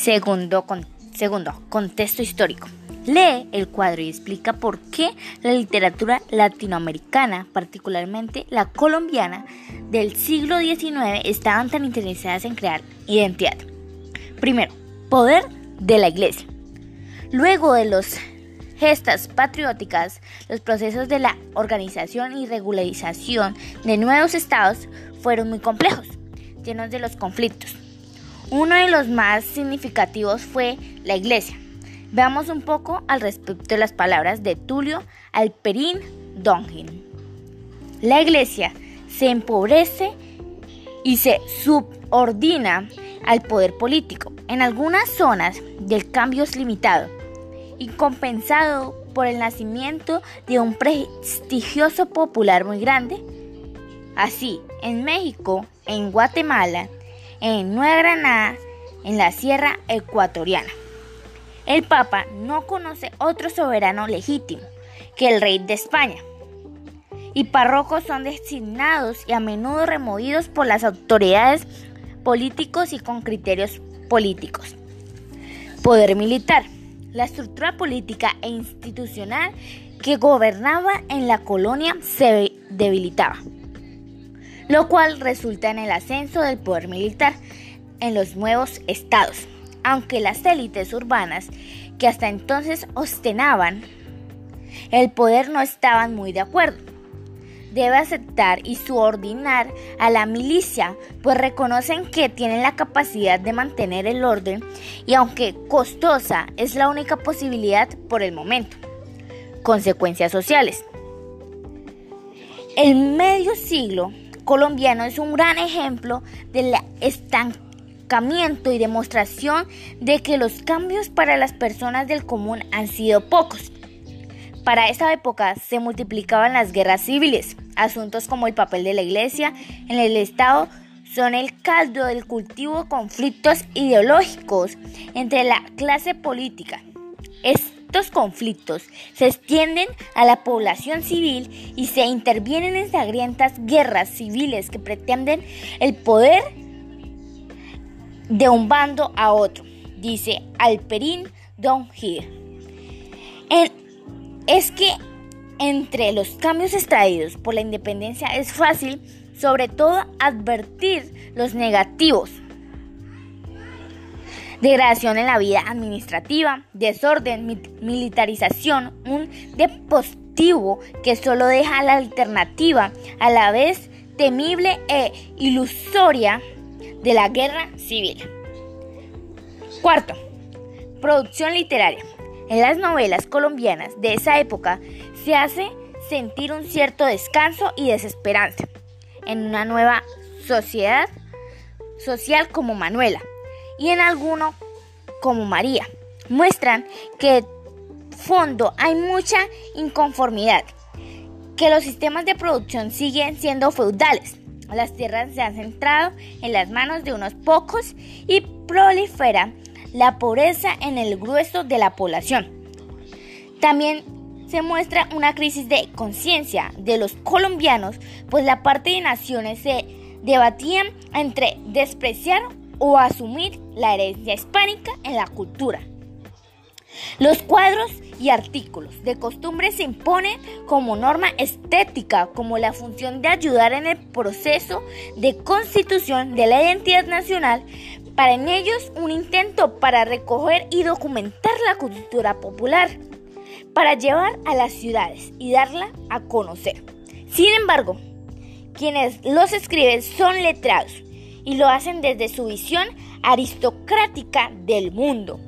Segundo, segundo, contexto histórico. Lee el cuadro y explica por qué la literatura latinoamericana, particularmente la colombiana del siglo XIX, estaban tan interesadas en crear identidad. Primero, poder de la iglesia. Luego de los gestas patrióticas, los procesos de la organización y regularización de nuevos estados fueron muy complejos, llenos de los conflictos. Uno de los más significativos fue la iglesia. Veamos un poco al respecto de las palabras de Tulio Alperín Dongin. La iglesia se empobrece y se subordina al poder político. En algunas zonas del cambio es limitado y compensado por el nacimiento de un prestigioso popular muy grande. Así, en México, en Guatemala, en Nueva Granada, en la Sierra Ecuatoriana. El Papa no conoce otro soberano legítimo que el rey de España. Y párrocos son designados y a menudo removidos por las autoridades políticos y con criterios políticos. Poder militar. La estructura política e institucional que gobernaba en la colonia se debilitaba, lo cual resulta en el ascenso del poder militar en los nuevos estados aunque las élites urbanas que hasta entonces ostentaban el poder no estaban muy de acuerdo. Debe aceptar y subordinar a la milicia, pues reconocen que tienen la capacidad de mantener el orden y aunque costosa es la única posibilidad por el momento. Consecuencias sociales. El medio siglo colombiano es un gran ejemplo de la estanca y demostración de que los cambios para las personas del común han sido pocos. Para esa época se multiplicaban las guerras civiles. Asuntos como el papel de la iglesia en el Estado son el caldo del cultivo de conflictos ideológicos entre la clase política. Conflictos se extienden a la población civil y se intervienen en sangrientas guerras civiles que pretenden el poder de un bando a otro, dice Alperín Don Es que entre los cambios extraídos por la independencia es fácil, sobre todo, advertir los negativos. Degradación en la vida administrativa, desorden, militarización, un dispositivo que solo deja la alternativa a la vez temible e ilusoria de la guerra civil. Cuarto, producción literaria. En las novelas colombianas de esa época se hace sentir un cierto descanso y desesperanza en una nueva sociedad social como Manuela y en alguno como María. Muestran que fondo hay mucha inconformidad, que los sistemas de producción siguen siendo feudales las tierras se han centrado en las manos de unos pocos y prolifera la pobreza en el grueso de la población. También se muestra una crisis de conciencia de los colombianos, pues la parte de naciones se debatían entre despreciar o asumir la herencia hispánica en la cultura. Los cuadros y artículos de costumbre se imponen como norma estética, como la función de ayudar en el proceso de constitución de la identidad nacional, para en ellos un intento para recoger y documentar la cultura popular, para llevar a las ciudades y darla a conocer. Sin embargo, quienes los escriben son letrados y lo hacen desde su visión aristocrática del mundo